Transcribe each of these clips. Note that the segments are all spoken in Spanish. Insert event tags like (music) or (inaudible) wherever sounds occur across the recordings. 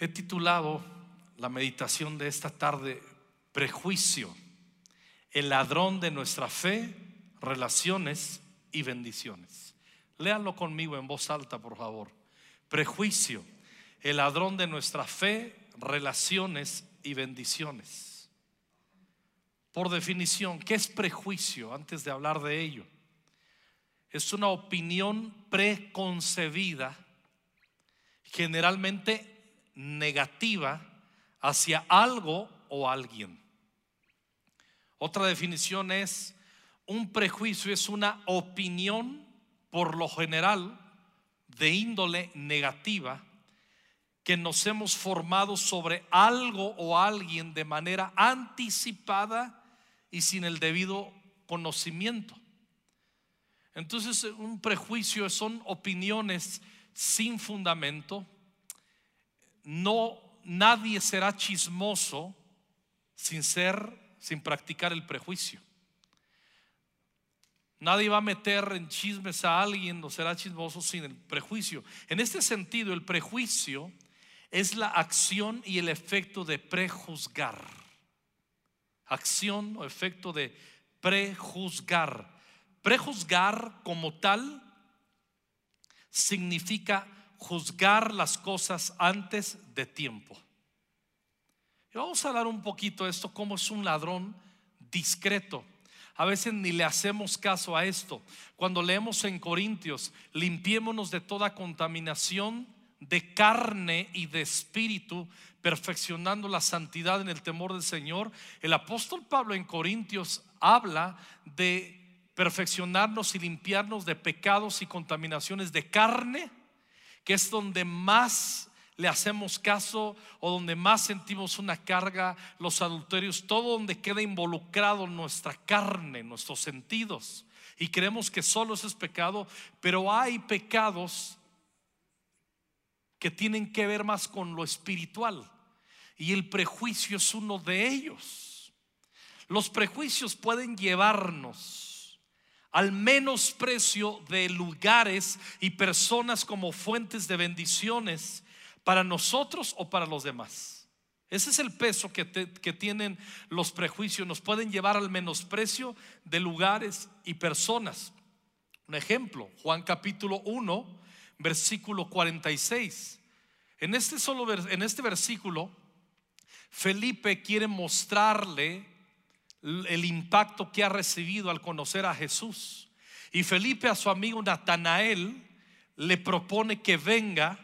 He titulado la meditación de esta tarde Prejuicio, el ladrón de nuestra fe, relaciones y bendiciones. Léanlo conmigo en voz alta, por favor. Prejuicio, el ladrón de nuestra fe, relaciones y bendiciones. Por definición, ¿qué es prejuicio? Antes de hablar de ello, es una opinión preconcebida, generalmente negativa, hacia algo o alguien. Otra definición es, un prejuicio es una opinión, por lo general, de índole negativa, que nos hemos formado sobre algo o alguien de manera anticipada y sin el debido conocimiento. Entonces, un prejuicio son opiniones sin fundamento. No nadie será chismoso sin ser sin practicar el prejuicio. Nadie va a meter en chismes a alguien o será chismoso sin el prejuicio. En este sentido, el prejuicio es la acción y el efecto de prejuzgar. Acción o efecto de prejuzgar. Prejuzgar como tal significa juzgar las cosas antes de tiempo. Y vamos a hablar un poquito de esto, cómo es un ladrón discreto. A veces ni le hacemos caso a esto. Cuando leemos en Corintios, limpiémonos de toda contaminación de carne y de espíritu, perfeccionando la santidad en el temor del Señor. El apóstol Pablo en Corintios habla de perfeccionarnos y limpiarnos de pecados y contaminaciones de carne, que es donde más le hacemos caso o donde más sentimos una carga, los adulterios, todo donde queda involucrado nuestra carne, nuestros sentidos. Y creemos que solo eso es pecado, pero hay pecados que tienen que ver más con lo espiritual. Y el prejuicio es uno de ellos. Los prejuicios pueden llevarnos al menosprecio de lugares y personas como fuentes de bendiciones para nosotros o para los demás. Ese es el peso que, tienen los prejuicios. Nos pueden llevar al menosprecio de lugares y personas. Un ejemplo, Juan capítulo 1, versículo 46. En este, solo, en este versículo, Felipe quiere mostrarle el impacto que ha recibido al conocer a Jesús. Y Felipe a su amigo Natanael le propone que venga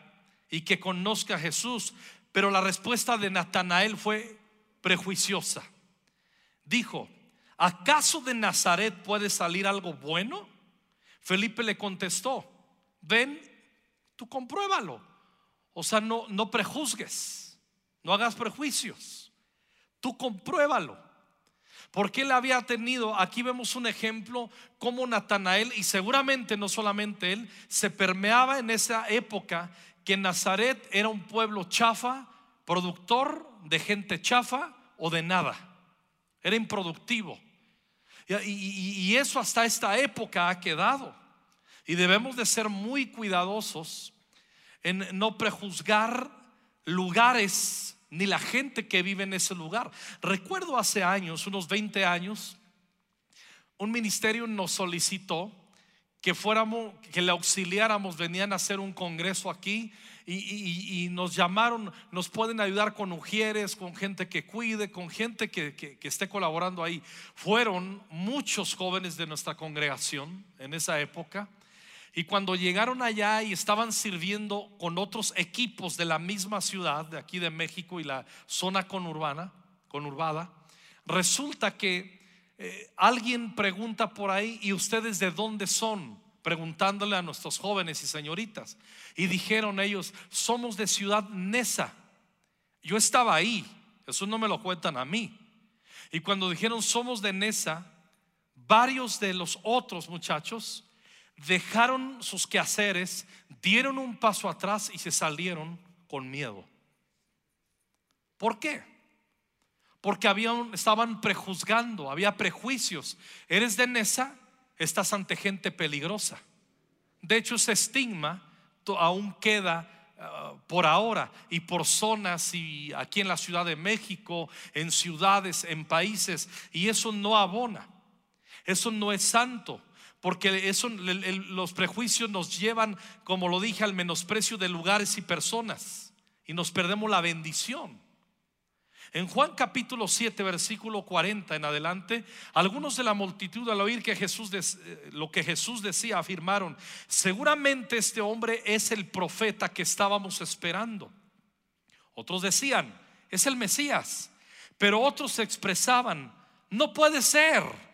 y que conozca a Jesús. Pero la respuesta de Natanael fue prejuiciosa. Dijo, ¿acaso de Nazaret puede salir algo bueno? Felipe le contestó, ven, tú compruébalo. O sea, no, no prejuzgues, no hagas prejuicios, tú compruébalo. Porque él había tenido, aquí vemos un ejemplo como Natanael, y seguramente no solamente él, se permeaba en esa época que Nazaret era un pueblo chafa, productor de gente chafa o de nada. Era improductivo. Y, eso hasta esta época ha quedado. Y debemos de ser muy cuidadosos en no prejuzgar lugares ni la gente que vive en ese lugar. Recuerdo hace años, unos 20 años, un ministerio nos solicitó que fuéramos, que le auxiliáramos, venían a hacer un congreso aquí y, nos llamaron, nos pueden ayudar con ujieres, con gente que cuide, con gente que, que esté colaborando ahí. Fueron muchos jóvenes de nuestra congregación en esa época. Y cuando llegaron allá y estaban sirviendo con otros equipos de la misma ciudad, de aquí de México y la zona conurbana, conurbada, resulta que eh, alguien pregunta por ahí, ¿y ustedes de dónde son? Preguntándole a nuestros jóvenes y señoritas. Y dijeron ellos, somos de Ciudad Nesa. Yo estaba ahí, eso no me lo cuentan a mí. Y cuando dijeron, somos de Nesa, varios de los otros muchachos dejaron sus quehaceres, dieron un paso atrás y se salieron con miedo. ¿Por qué? porque habían, estaban prejuzgando, había prejuicios. Eres de Nesa, estás ante gente peligrosa. De hecho, ese estigma aún queda uh, por ahora y por zonas y aquí en la Ciudad de México, en ciudades, en países, y eso no abona. Eso no es santo. Porque eso, los prejuicios nos llevan, como lo dije, al menosprecio de lugares y personas. Y nos perdemos la bendición. En Juan capítulo 7, versículo 40 en adelante, algunos de la multitud al oír que Jesús eh, lo que Jesús decía afirmaron, seguramente este hombre es el profeta que estábamos esperando. Otros decían, es el Mesías, pero otros expresaban, no puede ser.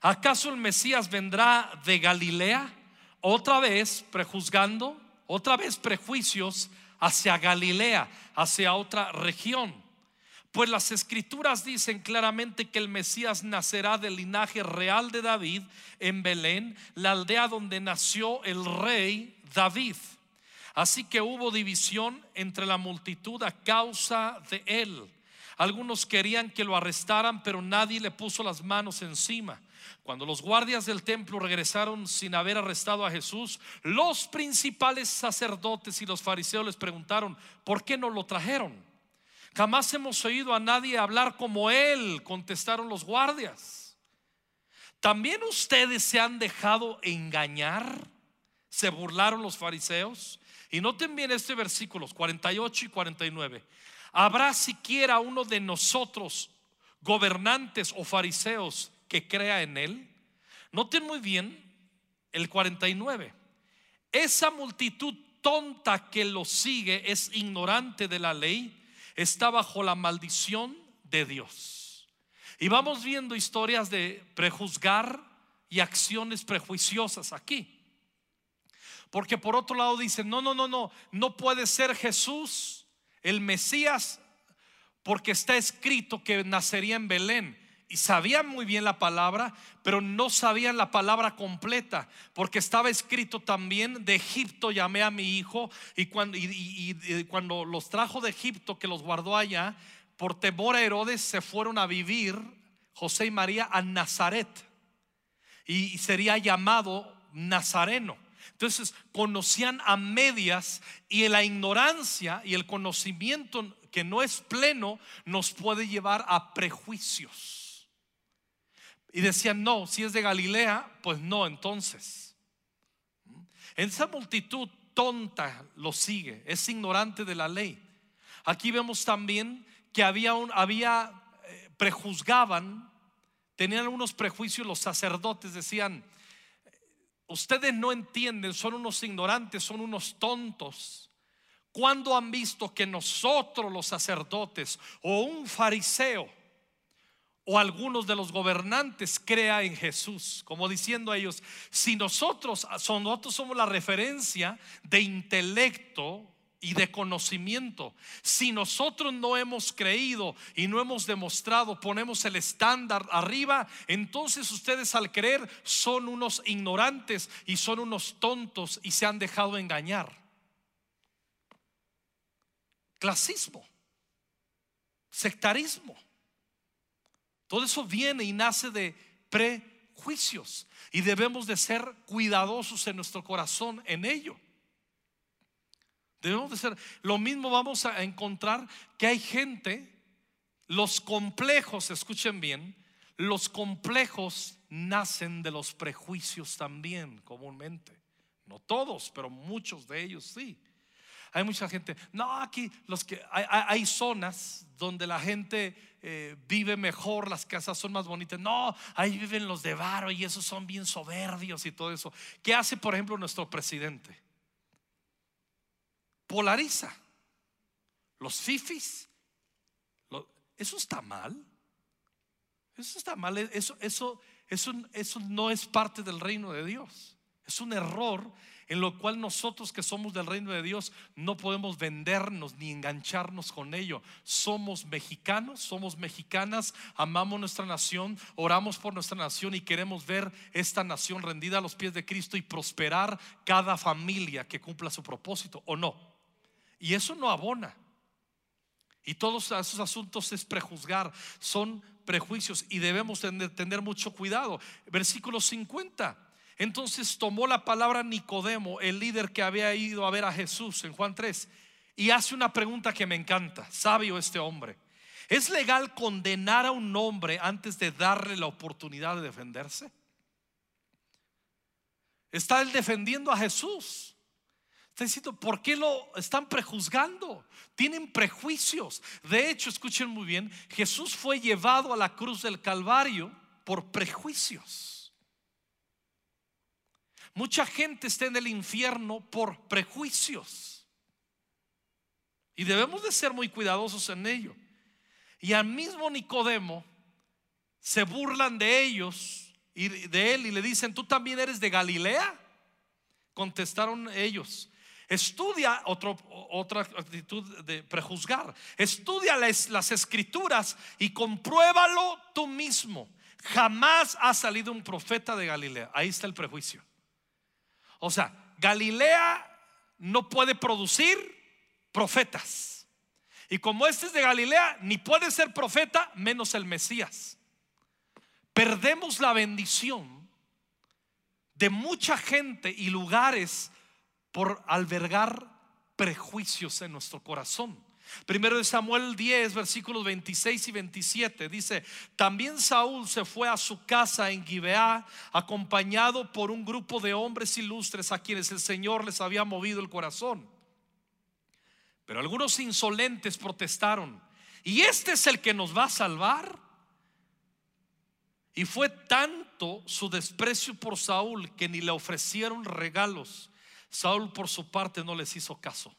¿Acaso el Mesías vendrá de Galilea? Otra vez prejuzgando, otra vez prejuicios hacia Galilea, hacia otra región. Pues las escrituras dicen claramente que el Mesías nacerá del linaje real de David en Belén, la aldea donde nació el rey David. Así que hubo división entre la multitud a causa de él. Algunos querían que lo arrestaran, pero nadie le puso las manos encima. Cuando los guardias del templo regresaron sin haber arrestado a Jesús, los principales sacerdotes y los fariseos les preguntaron, ¿por qué no lo trajeron? Jamás hemos oído a nadie hablar como él, contestaron los guardias. ¿También ustedes se han dejado engañar? Se burlaron los fariseos. Y noten bien este versículos 48 y 49. ¿Habrá siquiera uno de nosotros, gobernantes o fariseos, que crea en él? Noten muy bien el 49. Esa multitud tonta que lo sigue es ignorante de la ley, está bajo la maldición de Dios. Y vamos viendo historias de prejuzgar y acciones prejuiciosas aquí. Porque por otro lado dicen, no, no, no, no, no puede ser Jesús, el Mesías, porque está escrito que nacería en Belén. Sabían muy bien la palabra, pero no sabían la palabra completa, porque estaba escrito también, de Egipto llamé a mi hijo, y cuando, y- y cuando los trajo de Egipto, que los guardó allá, por temor a Herodes se fueron a vivir, José y María, a Nazaret y sería llamado Nazareno. Entonces conocían a medias y la ignorancia y el conocimiento que no es pleno nos puede llevar a prejuicios. Y decían, no, si es de Galilea, pues no, entonces. Esa multitud tonta lo sigue, es ignorante de la ley. Aquí vemos también que había un, había, eh, prejuzgaban, tenían unos prejuicios los sacerdotes, decían, ustedes no entienden, son unos ignorantes, son unos tontos. ¿Cuándo han visto que nosotros los sacerdotes o un fariseo o algunos de los gobernantes crea en Jesús? Como diciendo a ellos, si nosotros, nosotros somos la referencia de intelecto y de conocimiento, si nosotros no hemos creído y no hemos demostrado, ponemos el estándar arriba, entonces ustedes al creer son unos ignorantes y son unos tontos y se han dejado engañar. Clasismo, sectarismo. Todo eso viene y nace de prejuicios y debemos de ser cuidadosos en nuestro corazón en ello. Debemos de ser, lo mismo vamos a encontrar que hay gente, los complejos, escuchen bien, los complejos nacen de los prejuicios también comúnmente. No todos, pero muchos de ellos sí. Hay mucha gente, no, aquí los que hay, zonas donde la gente eh, vive mejor, las casas son más bonitas. No, ahí viven los de varo y esos son bien soberbios y todo eso. ¿Qué hace, por ejemplo, nuestro presidente? Polariza. Los fifis. eso está mal. Eso está mal. Eso, eso, eso, eso no es parte del reino de Dios. Es un error en lo cual nosotros que somos del reino de Dios no podemos vendernos ni engancharnos con ello. Somos mexicanos, somos mexicanas, amamos nuestra nación, oramos por nuestra nación y queremos ver esta nación rendida a los pies de Cristo y prosperar cada familia que cumpla su propósito o no. Y eso no abona. Y todos esos asuntos es prejuzgar, son prejuicios y debemos tener, tener mucho cuidado. Versículo 50. Entonces tomó la palabra Nicodemo, el líder que había ido a ver a Jesús en Juan 3. y hace una pregunta que me encanta, sabio este hombre. ¿Es legal condenar a un hombre antes de darle la oportunidad de defenderse? Está él defendiendo a Jesús. Está diciendo, ¿por qué lo están prejuzgando? Tienen prejuicios. De hecho, escuchen muy bien, Jesús fue llevado a la cruz del Calvario por prejuicios. Mucha gente está en el infierno por prejuicios. Y debemos de ser muy cuidadosos en ello. Y al mismo Nicodemo se burlan de ellos y de él y le dicen, ¿tú también eres de Galilea? Contestaron ellos. Estudia otra actitud de prejuzgar. Estudia las, las escrituras y compruébalo tú mismo. Jamás ha salido un profeta de Galilea. Ahí está el prejuicio. O sea, Galilea no puede producir profetas. Y como este es de Galilea, ni puede ser profeta menos el Mesías. Perdemos la bendición de mucha gente y lugares por albergar prejuicios en nuestro corazón. Primero de Samuel 10, versículos 26 y 27 dice, también Saúl se fue a su casa en Gibeá acompañado por un grupo de hombres ilustres a quienes el Señor les había movido el corazón. Pero algunos insolentes protestaron, ¿y este es el que nos va a salvar? Y fue tanto su desprecio por Saúl que ni le ofrecieron regalos. Saúl por su parte no les hizo caso.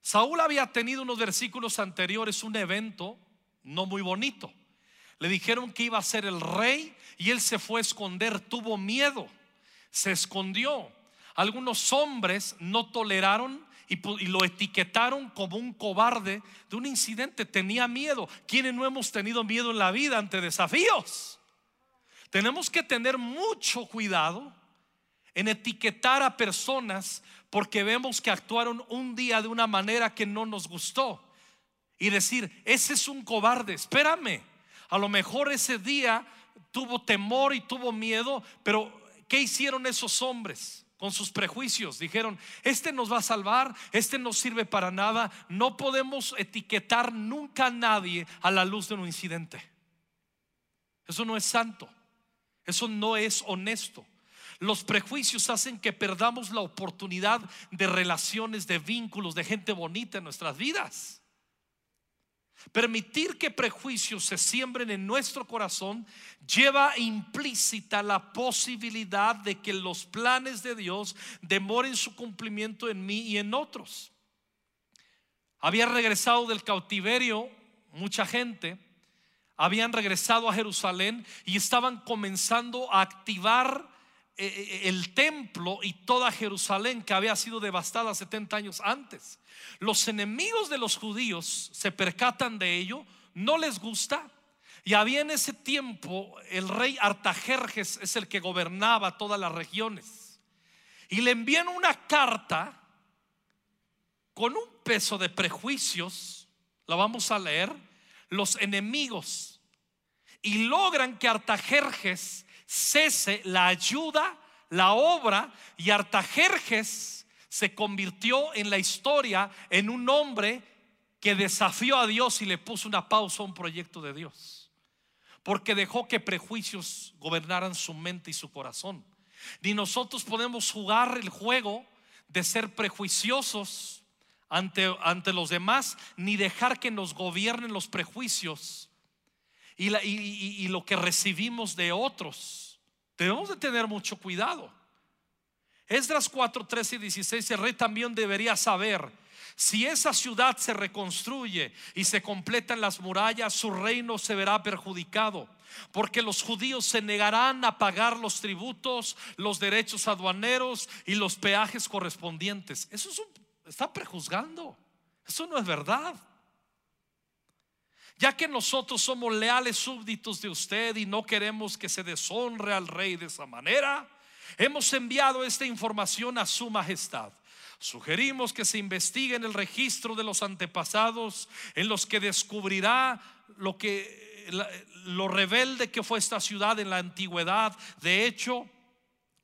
Saúl había tenido unos versículos anteriores un evento no muy bonito. Le dijeron que iba a ser el rey y él se fue a esconder, tuvo miedo, se escondió. Algunos hombres no toleraron y, lo etiquetaron como un cobarde de un incidente. Tenía miedo. ¿Quiénes no hemos tenido miedo en la vida ante desafíos? Tenemos que tener mucho cuidado en etiquetar a personas porque vemos que actuaron un día de una manera que no nos gustó. Y decir, ese es un cobarde, espérame. A lo mejor ese día tuvo temor y tuvo miedo, pero ¿qué hicieron esos hombres? con sus prejuicios. Dijeron, este nos va a salvar, este no sirve para nada. No podemos etiquetar nunca a nadie a la luz de un incidente. Eso no es santo. Eso no es honesto. Los prejuicios hacen que perdamos la oportunidad de relaciones, de vínculos, de gente bonita en nuestras vidas. Permitir que prejuicios se siembren en nuestro corazón lleva implícita la posibilidad de que los planes de Dios demoren su cumplimiento en mí y en otros. Había regresado del cautiverio mucha gente, habían regresado a Jerusalén y estaban comenzando a activar el templo y toda Jerusalén que había sido devastada 70 años antes. Los enemigos de los judíos se percatan de ello, no les gusta. Y había en ese tiempo el rey Artajerjes es el que gobernaba todas las regiones. Y le envían una carta con un peso de prejuicios, la vamos a leer, los enemigos. Y logran que Artajerjes cese la ayuda, la obra y Artajerjes se convirtió en la historia en un hombre que desafió a Dios y le puso una pausa a un proyecto de Dios. Porque dejó que prejuicios gobernaran su mente y su corazón. Ni nosotros podemos jugar el juego de ser prejuiciosos ante, ante los demás, ni dejar que nos gobiernen los prejuicios y, lo que recibimos de otros. Debemos de tener mucho cuidado. Esdras 4, 13 y 16, el rey también debería saber si esa ciudad se reconstruye y se completan las murallas, su reino se verá perjudicado, porque los judíos se negarán a pagar los tributos, los derechos aduaneros y los peajes correspondientes. Eso es está prejuzgando. Eso no es verdad. Ya que nosotros somos leales súbditos de usted y no queremos que se deshonre al rey de esa manera, hemos enviado esta información a su majestad. Sugerimos que se investigue en el registro de los antepasados en los que descubrirá lo que lo rebelde que fue esta ciudad en la antigüedad. De hecho,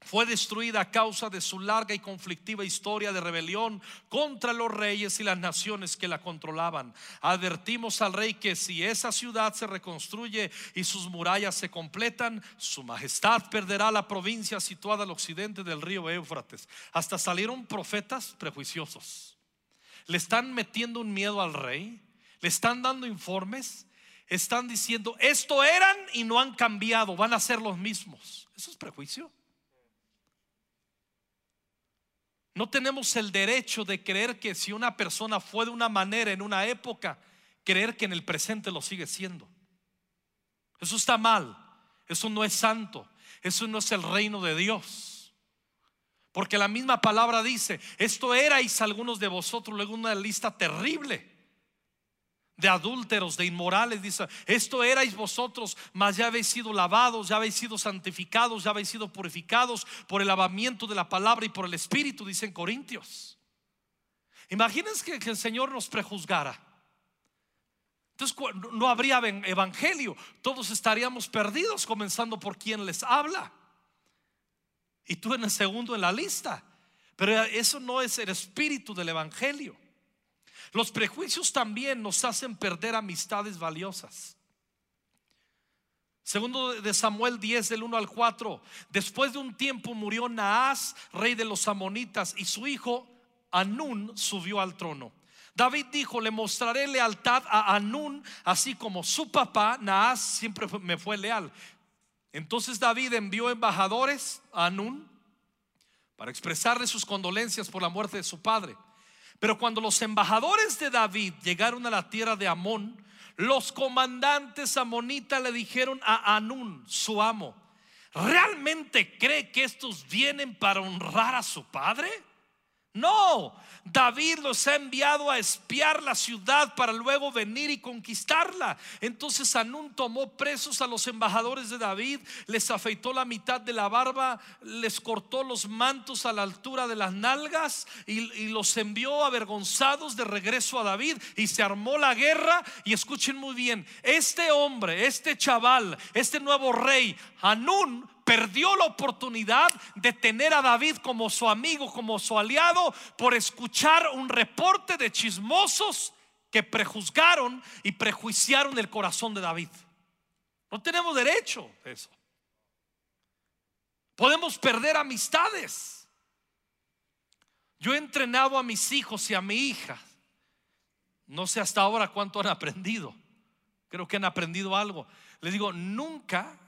fue destruida a causa de su larga y conflictiva historia de rebelión contra los reyes y las naciones que la controlaban. Advertimos al rey que si esa ciudad se reconstruye y sus murallas se completan, su majestad perderá la provincia situada al occidente del río Éufrates. Hasta salieron profetas prejuiciosos. Le están metiendo un miedo al rey, le están dando informes, están diciendo, esto eran y no han cambiado, van a ser los mismos. ¿Eso es prejuicio? No tenemos el derecho de creer que si una persona fue de una manera en una época, creer que en el presente lo sigue siendo. Eso está mal. Eso no es santo. Eso no es el reino de Dios. Porque la misma palabra dice, esto erais algunos de vosotros, luego una lista terrible de adúlteros, de inmorales, dice, esto erais vosotros, mas ya habéis sido lavados, ya habéis sido santificados, ya habéis sido purificados por el lavamiento de la palabra y por el Espíritu, dicen Corintios. Imagínense que, que el Señor nos prejuzgara. Entonces no habría evangelio, todos estaríamos perdidos, comenzando por quien les habla. Y tú en el segundo en la lista. Pero eso no es el espíritu del evangelio. Los prejuicios también nos hacen perder amistades valiosas. Segundo de Samuel 10 del 1 al 4. Después de un tiempo murió Naas, rey de los amonitas, y su hijo Anún subió al trono. David dijo, le mostraré lealtad a Anún, así como su papá Naas siempre me fue leal. Entonces David envió embajadores a Anún para expresarle sus condolencias por la muerte de su padre. Pero cuando los embajadores de David llegaron a la tierra de Amón, los comandantes amonitas le dijeron a Anún, su amo, ¿realmente cree que estos vienen para honrar a su padre? No, David los ha enviado a espiar la ciudad para luego venir y conquistarla. Entonces Anún tomó presos a los embajadores de David, les afeitó la mitad de la barba, les cortó los mantos a la altura de las nalgas y, los envió avergonzados de regreso a David y se armó la guerra. Y escuchen muy bien, este hombre, este chaval, este nuevo rey, Anún, perdió la oportunidad de tener a David como su amigo, como su aliado, por escuchar un reporte de chismosos que prejuzgaron y prejuiciaron el corazón de David. No tenemos derecho a eso. Podemos perder amistades. Yo he entrenado a mis hijos y a mi hija. No sé hasta ahora cuánto han aprendido. Creo que han aprendido algo. Les digo, nunca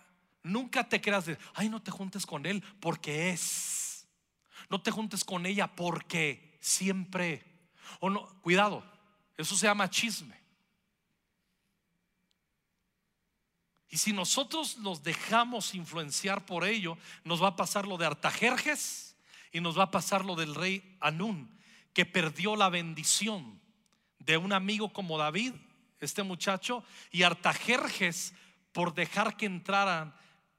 Nunca te creas de, ay, no te juntes con él porque es. No te juntes con ella porque siempre. O no, cuidado, eso se llama chisme. Y si nosotros nos dejamos influenciar por ello, nos va a pasar lo de Artajerjes y nos va a pasar lo del rey Anún, que perdió la bendición de un amigo como David, este muchacho, y Artajerjes por dejar que entraran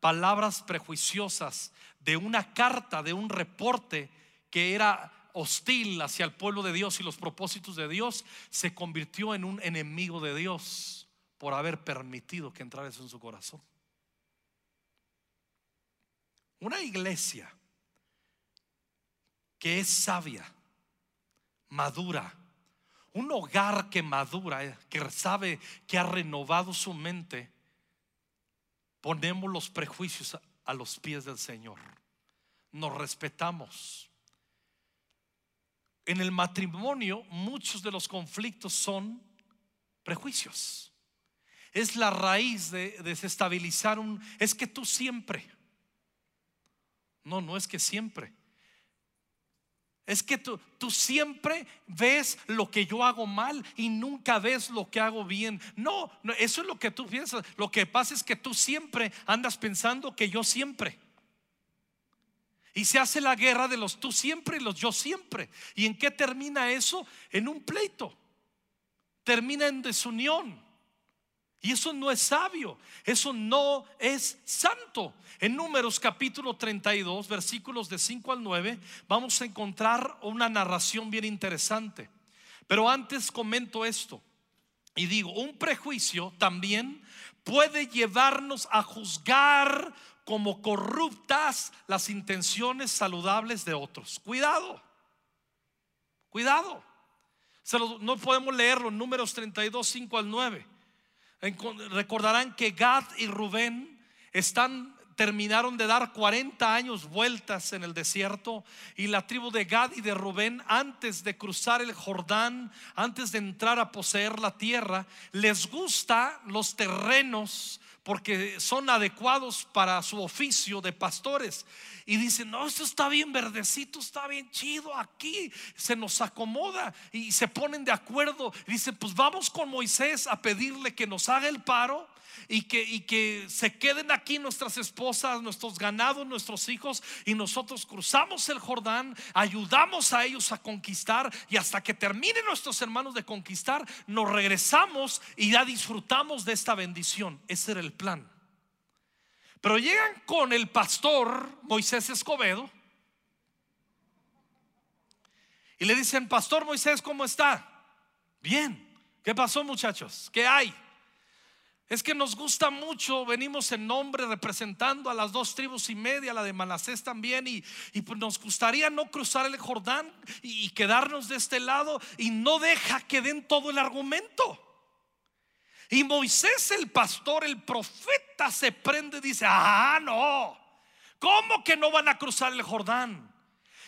palabras prejuiciosas de una carta, de un reporte que era hostil hacia el pueblo de Dios y los propósitos de Dios, se convirtió en un enemigo de Dios por haber permitido que entrara eso en su corazón. Una iglesia que es sabia, madura, un hogar que madura, que sabe que ha renovado su mente, ponemos los prejuicios a los pies del Señor. Nos respetamos. En el matrimonio muchos de los conflictos son prejuicios. Es la raíz de desestabilizar un... Es que tú siempre. No, no es que siempre. Es que tú, tú, siempre ves lo que yo hago mal y nunca ves lo que hago bien. No, no, eso es lo que tú piensas. Lo que pasa es que tú siempre andas pensando que yo siempre. Y se hace la guerra de los tú siempre y los yo siempre. ¿Y en qué termina eso? En un pleito. Termina en desunión. Y eso no es sabio, eso no es santo. En Números capítulo 32, versículos de 5 al 9, vamos a encontrar una narración bien interesante. Pero antes comento esto y digo, un prejuicio también puede llevarnos a juzgar como corruptas las intenciones saludables de otros. Cuidado, cuidado. no podemos leerlo números 32, 5 al 9. Recordarán que Gad y Rubén están terminaron de dar 40 años vueltas en el desierto y la tribu de Gad y de Rubén antes de cruzar el Jordán, antes de entrar a poseer la tierra, les gusta los terrenos porque son adecuados para su oficio de pastores. Y dicen, no, esto está bien verdecito, está bien chido aquí, se nos acomoda y se ponen de acuerdo. Y dicen, pues vamos con Moisés a pedirle que nos haga el paro y que, y que se queden aquí nuestras esposas, nuestros ganados, nuestros hijos y nosotros cruzamos el Jordán, ayudamos a ellos a conquistar y hasta que terminen nuestros hermanos de conquistar, nos regresamos y ya disfrutamos de esta bendición. Ese era el plan. Pero llegan con el pastor Moisés Escobedo y le dicen, Pastor Moisés, ¿cómo está? Bien. ¿Qué pasó muchachos? ¿Qué hay? Es que nos gusta mucho, venimos en nombre representando a las dos tribus y media, la de Manasés también, y, pues nos gustaría no cruzar el Jordán y, quedarnos de este lado y no deja que den todo el argumento. Y Moisés, el pastor, el profeta, se prende y dice, ah, no, ¿cómo que no van a cruzar el Jordán?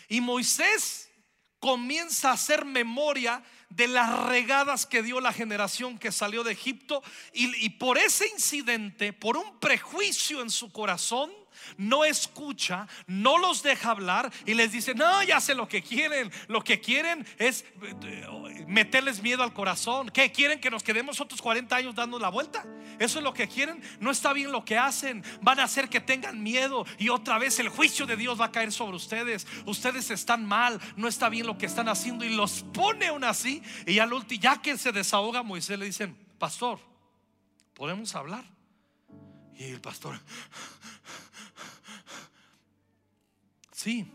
Y Moisés comienza a hacer memoria de las regadas que dio la generación que salió de Egipto y, por ese incidente, por un prejuicio en su corazón, no escucha, no los deja hablar y les dice, no, ya sé lo que quieren. Lo que quieren es eh, meterles miedo al corazón. ¿Qué quieren que nos quedemos otros 40 años dando la vuelta? Eso es lo que quieren. No está bien lo que hacen. Van a hacer que tengan miedo y otra vez el juicio de Dios va a caer sobre ustedes. Ustedes están mal, no está bien lo que están haciendo y los pone aún así. Y al último, ya que se desahoga Moisés, le dicen, pastor, ¿podemos hablar? Y el pastor, Sí.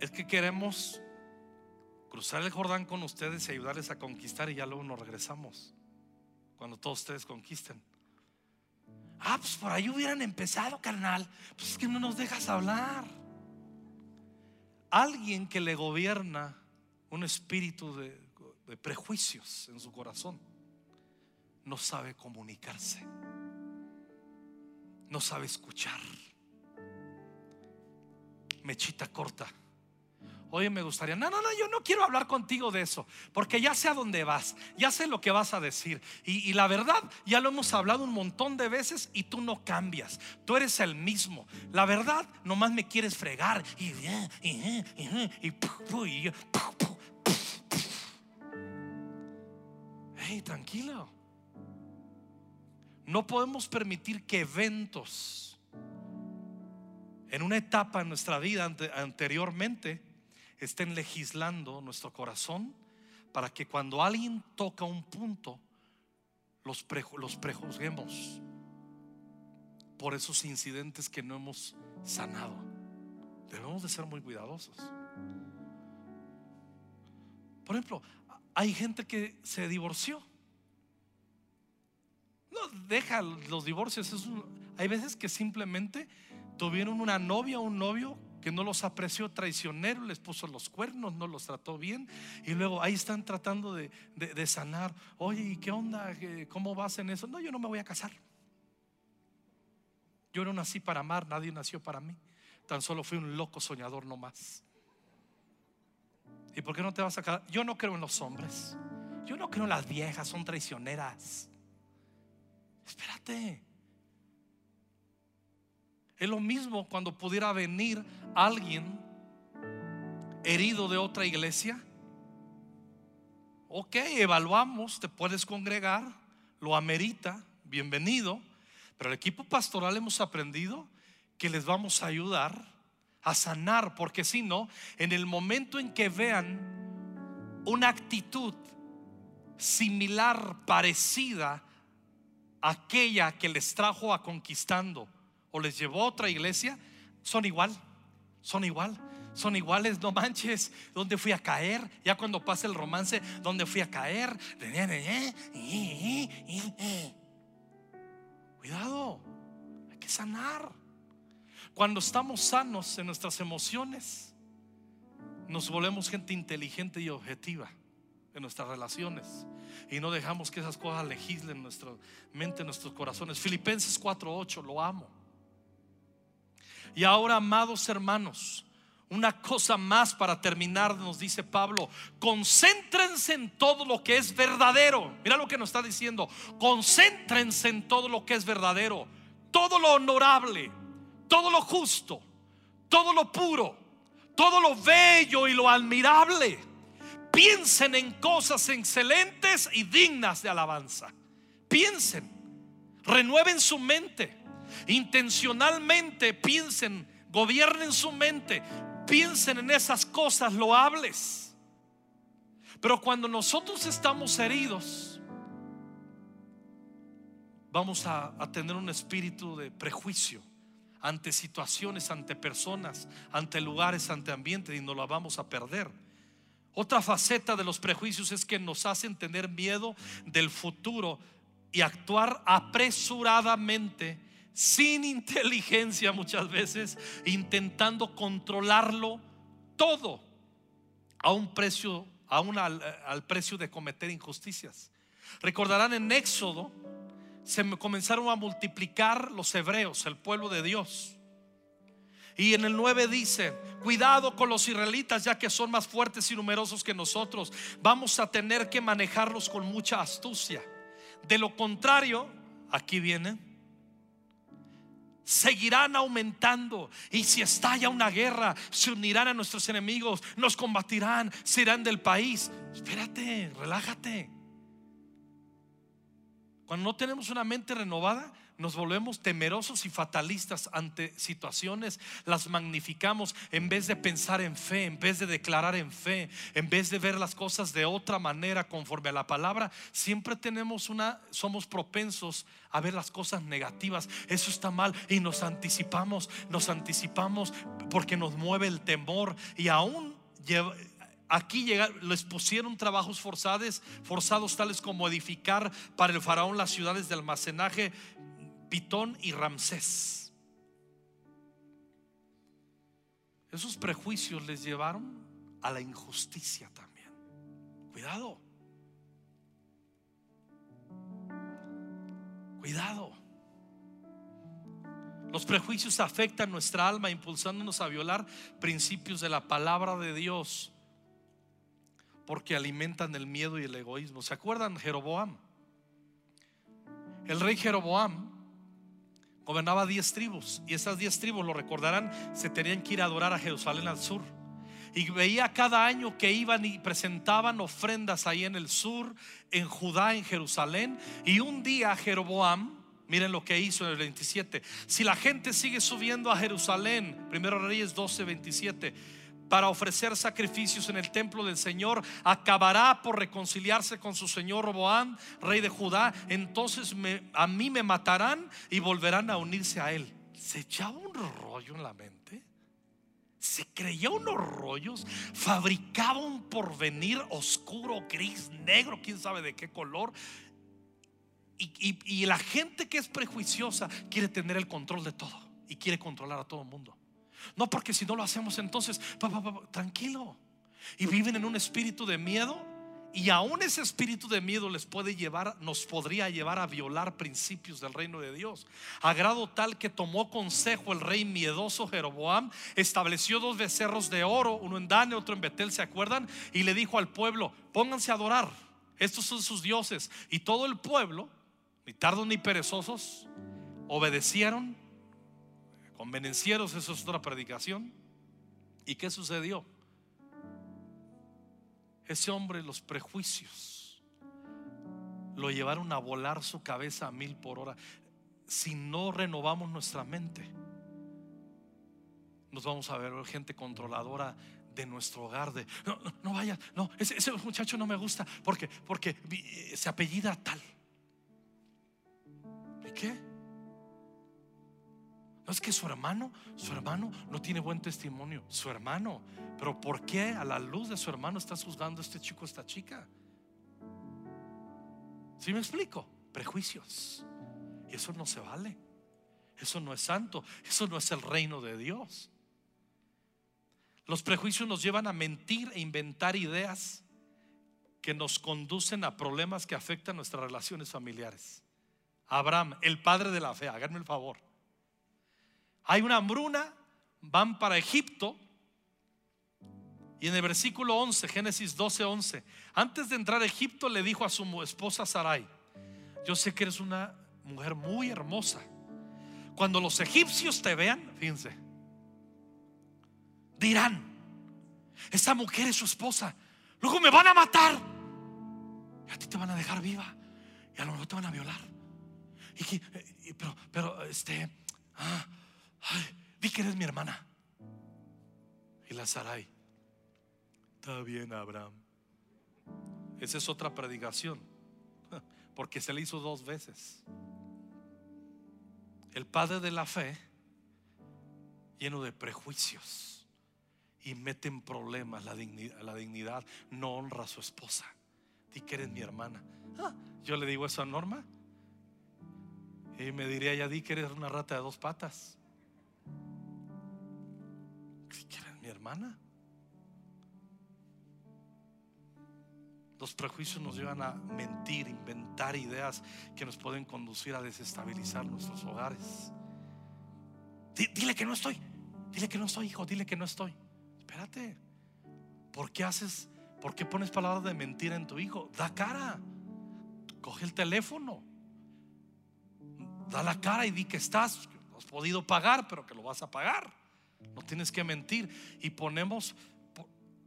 Es que queremos cruzar el Jordán con ustedes y ayudarles a conquistar y ya luego nos regresamos. Cuando todos ustedes conquisten. Ah, pues por ahí hubieran empezado, carnal. Pues es que no nos dejas hablar. Alguien que le gobierna un espíritu de, de prejuicios en su corazón no sabe comunicarse no sabe escuchar. Mechita corta. Oye, me gustaría, no, no, no, yo no quiero hablar contigo de eso, porque ya sé a dónde vas, ya sé lo que vas a decir. Y, la verdad, ya lo hemos hablado un montón de veces y tú no cambias, tú eres el mismo. La verdad, nomás me quieres fregar. Y, y, y, hey, tranquilo. No podemos permitir que eventos en una etapa en nuestra vida anteriormente estén legislando nuestro corazón para que cuando alguien toca un punto los, los prejuzguemos por esos incidentes que no hemos sanado. Debemos de ser muy cuidadosos. Por ejemplo, hay gente que se divorció no deja los divorcios. hay veces que simplemente tuvieron una novia o un novio que no los apreció traicionero, les puso los cuernos, no los trató bien. Y luego ahí están tratando de, sanar. Oye, ¿y qué onda? ¿Cómo vas en eso? No, yo no me voy a casar. Yo no nací para amar, nadie nació para mí. Tan solo fui un loco soñador nomás. ¿Y por qué no te vas a casar? Yo no creo en los hombres. Yo no creo en las viejas, son traicioneras. Espérate. Es lo mismo cuando pudiera venir alguien herido de otra iglesia. Ok, evaluamos, te puedes congregar, lo amerita, bienvenido. Pero el equipo pastoral hemos aprendido que les vamos a ayudar a sanar, porque si no, en el momento en que vean una actitud similar, parecida aquella que les trajo a conquistando o les llevó a otra iglesia, son igual, son igual, son iguales, no manches, ¿dónde fui a caer? Ya cuando pasa el romance, ¿dónde fui a caer? Cuidado, hay que sanar. Cuando estamos sanos en nuestras emociones, nos volvemos gente inteligente y objetiva en nuestras relaciones y no dejamos que esas cosas legislen nuestra mente, nuestros corazones. Filipenses 4:8, lo amo. Y ahora, amados hermanos, una cosa más para terminar, nos dice Pablo, concéntrense en todo lo que es verdadero. Mira lo que nos está diciendo, concéntrense en todo lo que es verdadero, todo lo honorable, todo lo justo, todo lo puro, todo lo bello y lo admirable. Piensen en cosas excelentes y dignas de alabanza. Piensen, renueven su mente, intencionalmente piensen, gobiernen su mente, piensen en esas cosas loables. Pero cuando nosotros estamos heridos, vamos a, tener un espíritu de prejuicio ante situaciones, ante personas, ante lugares, ante ambientes y nos la vamos a perder. Otra faceta de los prejuicios es que nos hacen tener miedo del futuro y actuar apresuradamente, sin inteligencia muchas veces, intentando controlarlo todo a un precio, aún al, al precio de cometer injusticias. Recordarán en Éxodo se comenzaron a multiplicar los hebreos, el pueblo de Dios. Y en el 9 dice, cuidado con los israelitas ya que son más fuertes y numerosos que nosotros. Vamos a tener que manejarlos con mucha astucia. De lo contrario, aquí viene, seguirán aumentando. Y si estalla una guerra, se unirán a nuestros enemigos, nos combatirán, se irán del país. Espérate, relájate. Cuando no tenemos una mente renovada, nos volvemos temerosos y fatalistas ante situaciones, las magnificamos en vez de pensar en fe, en vez de declarar en fe, en vez de ver las cosas de otra manera conforme a la palabra, siempre tenemos una somos propensos a ver las cosas negativas. Eso está mal y nos anticipamos, nos anticipamos porque nos mueve el temor y aún Aquí les pusieron trabajos forzados, forzados tales como edificar para el faraón las ciudades de almacenaje Pitón y Ramsés. Esos prejuicios les llevaron a la injusticia también. Cuidado. Cuidado. Los prejuicios afectan nuestra alma impulsándonos a violar principios de la palabra de Dios porque alimentan el miedo y el egoísmo. ¿Se acuerdan Jeroboam? El rey Jeroboam gobernaba diez tribus y esas diez tribus, lo recordarán, se tenían que ir a adorar a Jerusalén al sur. Y veía cada año que iban y presentaban ofrendas ahí en el sur, en Judá, en Jerusalén. Y un día Jeroboam, miren lo que hizo en el 27, si la gente sigue subiendo a Jerusalén, primero Reyes 12, 27 para ofrecer sacrificios en el templo del Señor, acabará por reconciliarse con su señor Roboán, rey de Judá, entonces a mí me matarán y volverán a unirse a él. Se echaba un rollo en la mente. Se creía unos rollos, fabricaba un porvenir oscuro, gris, negro, quién sabe de qué color. Y, y la gente que es prejuiciosa quiere tener el control de todo y quiere controlar a todo el mundo. No porque si no lo hacemos entonces, tranquilo. Y viven en un espíritu de miedo. Y aún ese espíritu de miedo les puede llevar, nos podría llevar a violar principios del reino de Dios. A grado tal que tomó consejo el rey miedoso Jeroboam, estableció dos becerros de oro, uno en Dan y otro en Betel, ¿se acuerdan? Y le dijo al pueblo, pónganse a adorar, estos son sus dioses. Y todo el pueblo, ni tardos ni perezosos, obedecieron convenencieros, eso es otra predicación. ¿Y qué sucedió? Ese hombre, los prejuicios, lo llevaron a volar su cabeza a mil por hora. Si no renovamos nuestra mente, nos vamos a ver gente controladora de nuestro hogar. De no, no, vaya, no, ese, ese, muchacho no me gusta porque, porque se apellida tal. ¿Y qué? Es que su hermano, su hermano no tiene buen testimonio, su hermano. Pero ¿por qué a la luz de su hermano estás juzgando a este chico, a esta chica? ¿Sí me explico? Prejuicios. Y eso no se vale. Eso no es santo. Eso no es el reino de Dios. Los prejuicios nos llevan a mentir e inventar ideas que nos conducen a problemas que afectan nuestras relaciones familiares. Abraham, el padre de la fe, háganme el favor. Hay una hambruna, van para Egipto. Y en el versículo 11, Génesis 12, 11, antes de entrar a Egipto le dijo a su esposa Sarai, yo sé que eres una mujer muy hermosa. Cuando los egipcios te vean, fíjense, dirán, esta mujer es su esposa, luego me van a matar. Y a ti te van a dejar viva. Y a lo mejor te van a violar. Y, pero, pero, este, ah, di que eres mi hermana. Y la Sarai, está bien, Abraham. Esa es otra predicación, (laughs) porque se le hizo dos veces. El padre de la fe, lleno de prejuicios y mete en problemas la dignidad, la dignidad, no honra a su esposa. Di que eres mi hermana. Ah, yo le digo eso a Norma. Y me diría ya di que eres una rata de dos patas. Mi hermana. Los prejuicios nos llevan a mentir, inventar ideas que nos pueden conducir a desestabilizar nuestros hogares. Dile que no estoy. Dile que no estoy, hijo. Dile que no estoy. Espérate. ¿Por qué haces? ¿Por qué pones palabras de mentira en tu hijo? Da cara. Coge el teléfono. Da la cara y di que estás. No has podido pagar, pero que lo vas a pagar. No tienes que mentir. Y ponemos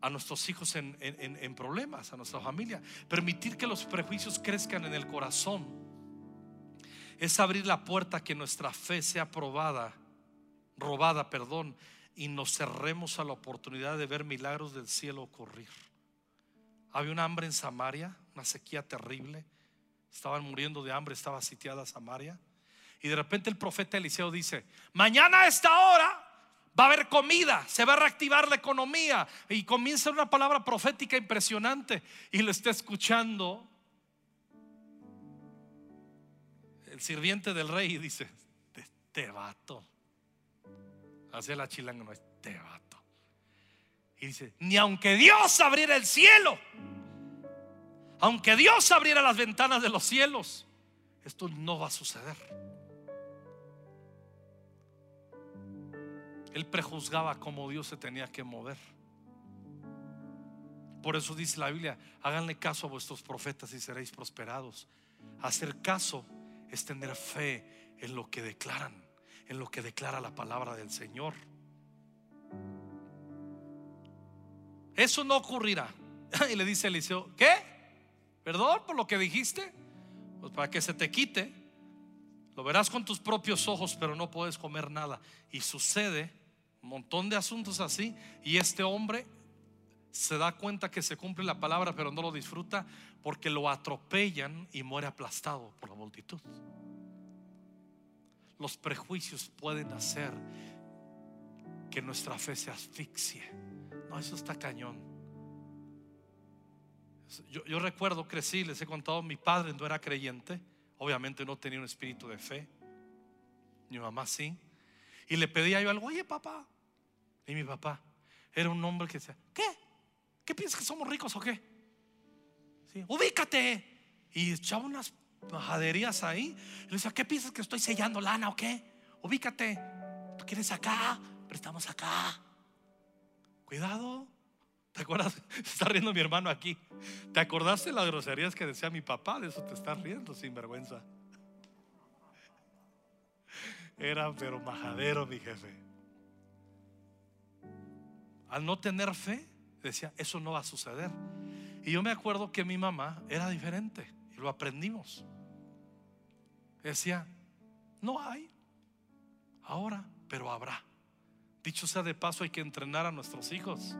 a nuestros hijos en, problemas, a nuestra familia. Permitir que los prejuicios crezcan en el corazón es abrir la puerta que nuestra fe sea probada, robada, perdón, y nos cerremos a la oportunidad de ver milagros del cielo ocurrir. Había un hambre en Samaria, una sequía terrible. Estaban muriendo de hambre, estaba sitiada Samaria. Y de repente el profeta Eliseo dice, mañana a esta hora Va a haber comida, se va a reactivar la economía. Y comienza una palabra profética impresionante. Y lo está escuchando el sirviente del rey y dice, este vato. Hacia la chilanga, no, este vato. Y dice, ni aunque Dios abriera el cielo, aunque Dios abriera las ventanas de los cielos, esto no va a suceder. Él prejuzgaba cómo Dios se tenía que mover. Por eso dice la Biblia, háganle caso a vuestros profetas y seréis prosperados. Hacer caso es tener fe en lo que declaran, en lo que declara la palabra del Señor. Eso no ocurrirá. (laughs) Y le dice Eliseo, ¿qué? ¿Perdón por lo que dijiste? Pues para que se te quite. Lo verás con tus propios ojos, pero no puedes comer nada. Y sucede montón de asuntos así. Y este hombre se da cuenta que se cumple la palabra, pero no lo disfruta porque lo atropellan y muere aplastado por la multitud. Los prejuicios pueden hacer que nuestra fe se asfixie. No, eso está cañón. Yo, yo, recuerdo, crecí, les he contado, mi padre no era creyente, obviamente no tenía un espíritu de fe, mi mamá sí, y le pedía yo algo, oye papá, y mi papá era un hombre que decía, ¿qué? ¿Qué piensas que somos ricos o qué? Ubícate. Y echaba unas majaderías ahí. Y le decía, ¿qué piensas que estoy sellando lana o qué? Ubícate. ¿Tú quieres acá? Pero estamos acá. Cuidado. ¿Te acuerdas? (laughs) Se está riendo mi hermano aquí. ¿Te acordaste de las groserías que decía mi papá? De eso te estás riendo sin vergüenza. (laughs) Era pero majadero mi jefe al no tener fe, decía, eso no va a suceder. Y yo me acuerdo que mi mamá era diferente y lo aprendimos. Decía, no hay ahora, pero habrá. Dicho sea de paso, hay que entrenar a nuestros hijos.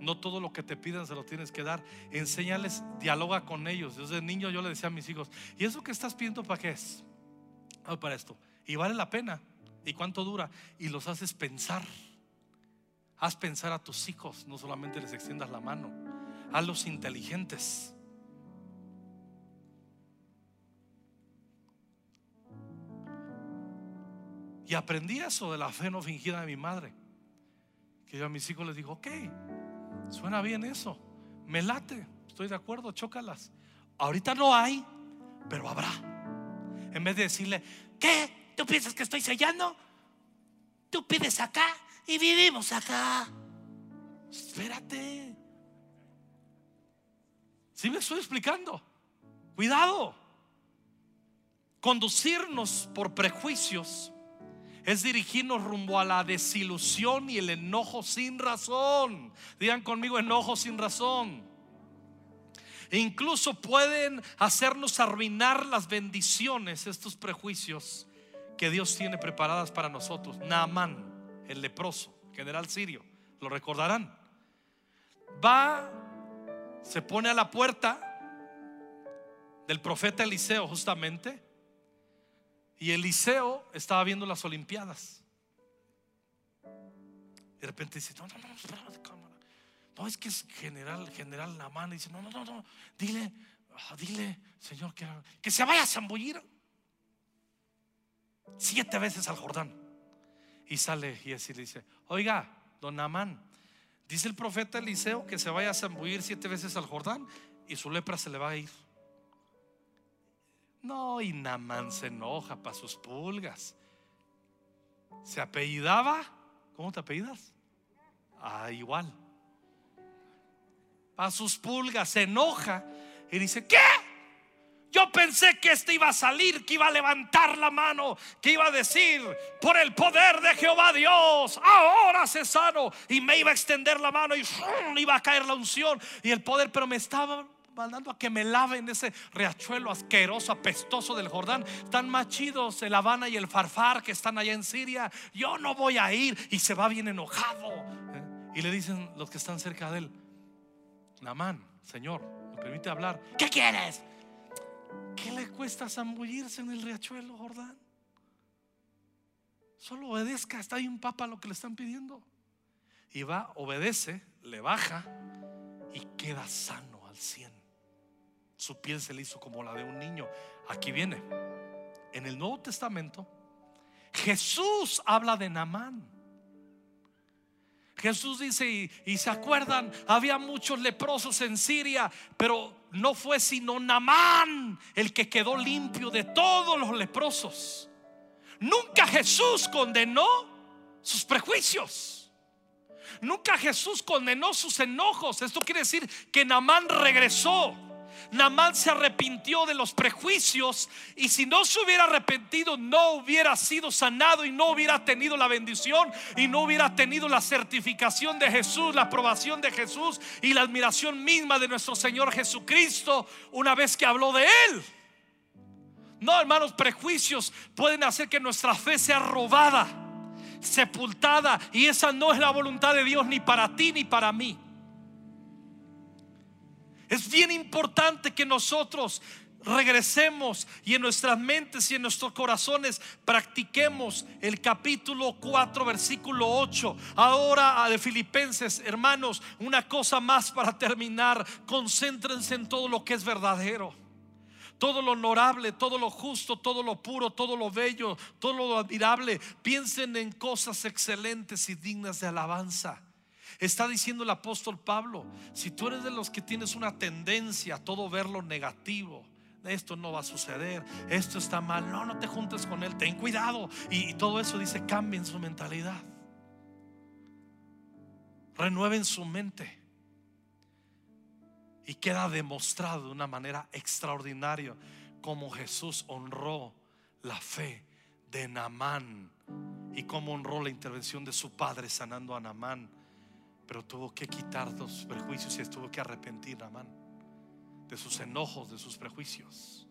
No todo lo que te pidan se lo tienes que dar. Enséñales, dialoga con ellos. Desde niño yo le decía a mis hijos, ¿y eso que estás pidiendo para qué es? Para esto. Y vale la pena. ¿Y cuánto dura? Y los haces pensar. Haz pensar a tus hijos, no solamente les extiendas la mano. Hazlos inteligentes. Y aprendí eso de la fe no fingida de mi madre. Que yo a mis hijos les digo, ok, suena bien eso, me late, estoy de acuerdo, chócalas. Ahorita no hay, pero habrá. En vez de decirle, ¿qué? ¿Tú piensas que estoy sellando? Tú pides acá y vivimos acá. Espérate. Si me estoy explicando? Cuidado. Conducirnos por prejuicios es dirigirnos rumbo a la desilusión y el enojo sin razón. Digan conmigo enojo sin razón. Incluso pueden hacernos arruinar las bendiciones, estos prejuicios que Dios tiene preparadas para nosotros. Naamán, el leproso, general sirio, lo recordarán. Va, se pone a la puerta del profeta Eliseo justamente y Eliseo estaba viendo las Olimpiadas. De repente dice, no, no, no, no, es que es general, general Namán. Dice, no, no, no, no, dile, ah, dile, Señor, que, que se vaya a zambullir siete veces al Jordán. Y sale y así le dice, oiga, don Namán, dice el profeta Eliseo que se vaya a zambullir siete veces al Jordán y su lepra se le va a ir. No, y Namán se enoja para sus pulgas. Se apellidaba, ¿cómo te apellidas? Ah, igual. Para sus pulgas se enoja y dice, ¿qué? Yo pensé que este iba a salir, que iba a levantar la mano, que iba a decir, por el poder de Jehová Dios, ahora se sano. Y me iba a extender la mano y iba a caer la unción y el poder, pero me estaba mandando a que me laven ese riachuelo asqueroso, apestoso del Jordán. Están más chidos el Habana y el Farfar que están allá en Siria. Yo no voy a ir. Y se va bien enojado. ¿eh? Y le dicen los que están cerca de él: Namán, Señor, me permite hablar. ¿Qué quieres? ¿Qué le cuesta zambullirse en el riachuelo Jordán? Solo obedezca, está ahí un papa lo que le están pidiendo. Y va, obedece, le baja y queda sano al cien. Su piel se le hizo como la de un niño. Aquí viene. En el Nuevo Testamento, Jesús habla de Namán. Jesús dice, y, se acuerdan, había muchos leprosos en Siria, pero no fue sino Namán el que quedó limpio de todos los leprosos. Nunca Jesús condenó sus prejuicios. Nunca Jesús condenó sus enojos. Esto quiere decir que Namán regresó Namán se arrepintió de los prejuicios y si no se hubiera arrepentido no hubiera sido sanado y no hubiera tenido la bendición y no hubiera tenido la certificación de Jesús, la aprobación de Jesús y la admiración misma de nuestro Señor Jesucristo una vez que habló de Él. No, hermanos, prejuicios pueden hacer que nuestra fe sea robada, sepultada y esa no es la voluntad de Dios ni para ti ni para mí. Es bien importante que nosotros regresemos y en nuestras mentes y en nuestros corazones practiquemos el capítulo 4, versículo 8. Ahora de Filipenses, hermanos, una cosa más para terminar. Concéntrense en todo lo que es verdadero. Todo lo honorable, todo lo justo, todo lo puro, todo lo bello, todo lo admirable. Piensen en cosas excelentes y dignas de alabanza. Está diciendo el apóstol Pablo, si tú eres de los que tienes una tendencia a todo ver lo negativo, esto no va a suceder, esto está mal, no, no te juntes con él, ten cuidado. Y, todo eso dice, cambien su mentalidad. Renueven su mente. Y queda demostrado de una manera extraordinaria cómo Jesús honró la fe de Namán y cómo honró la intervención de su padre sanando a Namán pero tuvo que quitar los prejuicios y tuvo que arrepentir, Amán, de sus enojos, de sus prejuicios.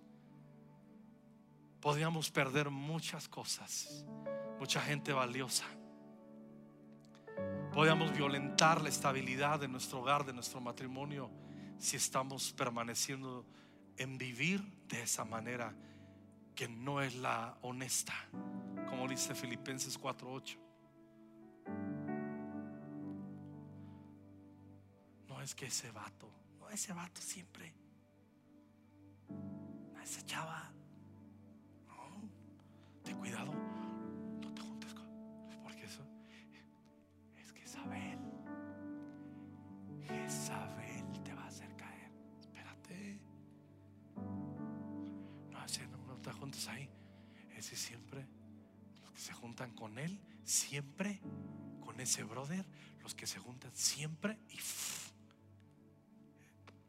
Podríamos perder muchas cosas, mucha gente valiosa. Podríamos violentar la estabilidad de nuestro hogar, de nuestro matrimonio, si estamos permaneciendo en vivir de esa manera que no es la honesta, como dice Filipenses 4:8. es que ese vato, no, ese vato siempre, esa chava, no, ten cuidado, no te juntes con, porque eso, es que Isabel, Isabel te va a hacer caer, espérate, no, ese, no, no te juntes ahí, ese siempre, los que se juntan con él, siempre, con ese brother, los que se juntan siempre y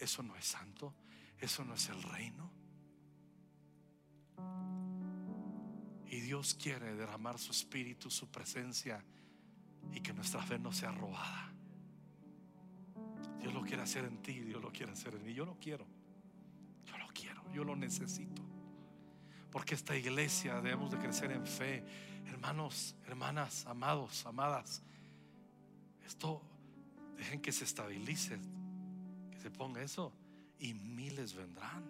eso no es santo, eso no es el reino. Y Dios quiere derramar su espíritu, su presencia y que nuestra fe no sea robada. Dios lo quiere hacer en ti, Dios lo quiere hacer en mí. Yo lo quiero, yo lo quiero, yo lo necesito. Porque esta iglesia debemos de crecer en fe. Hermanos, hermanas, amados, amadas. Esto dejen que se estabilice, se ponga eso y miles vendrán.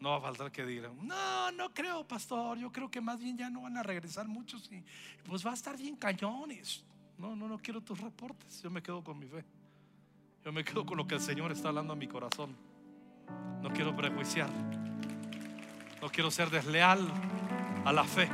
No va a faltar que digan, no, no creo, pastor, yo creo que más bien ya no van a regresar muchos y pues va a estar bien cañones. No, no, no quiero tus reportes, yo me quedo con mi fe. Yo me quedo con lo que el Señor está hablando a mi corazón. No quiero prejuiciar. No quiero ser desleal a la fe.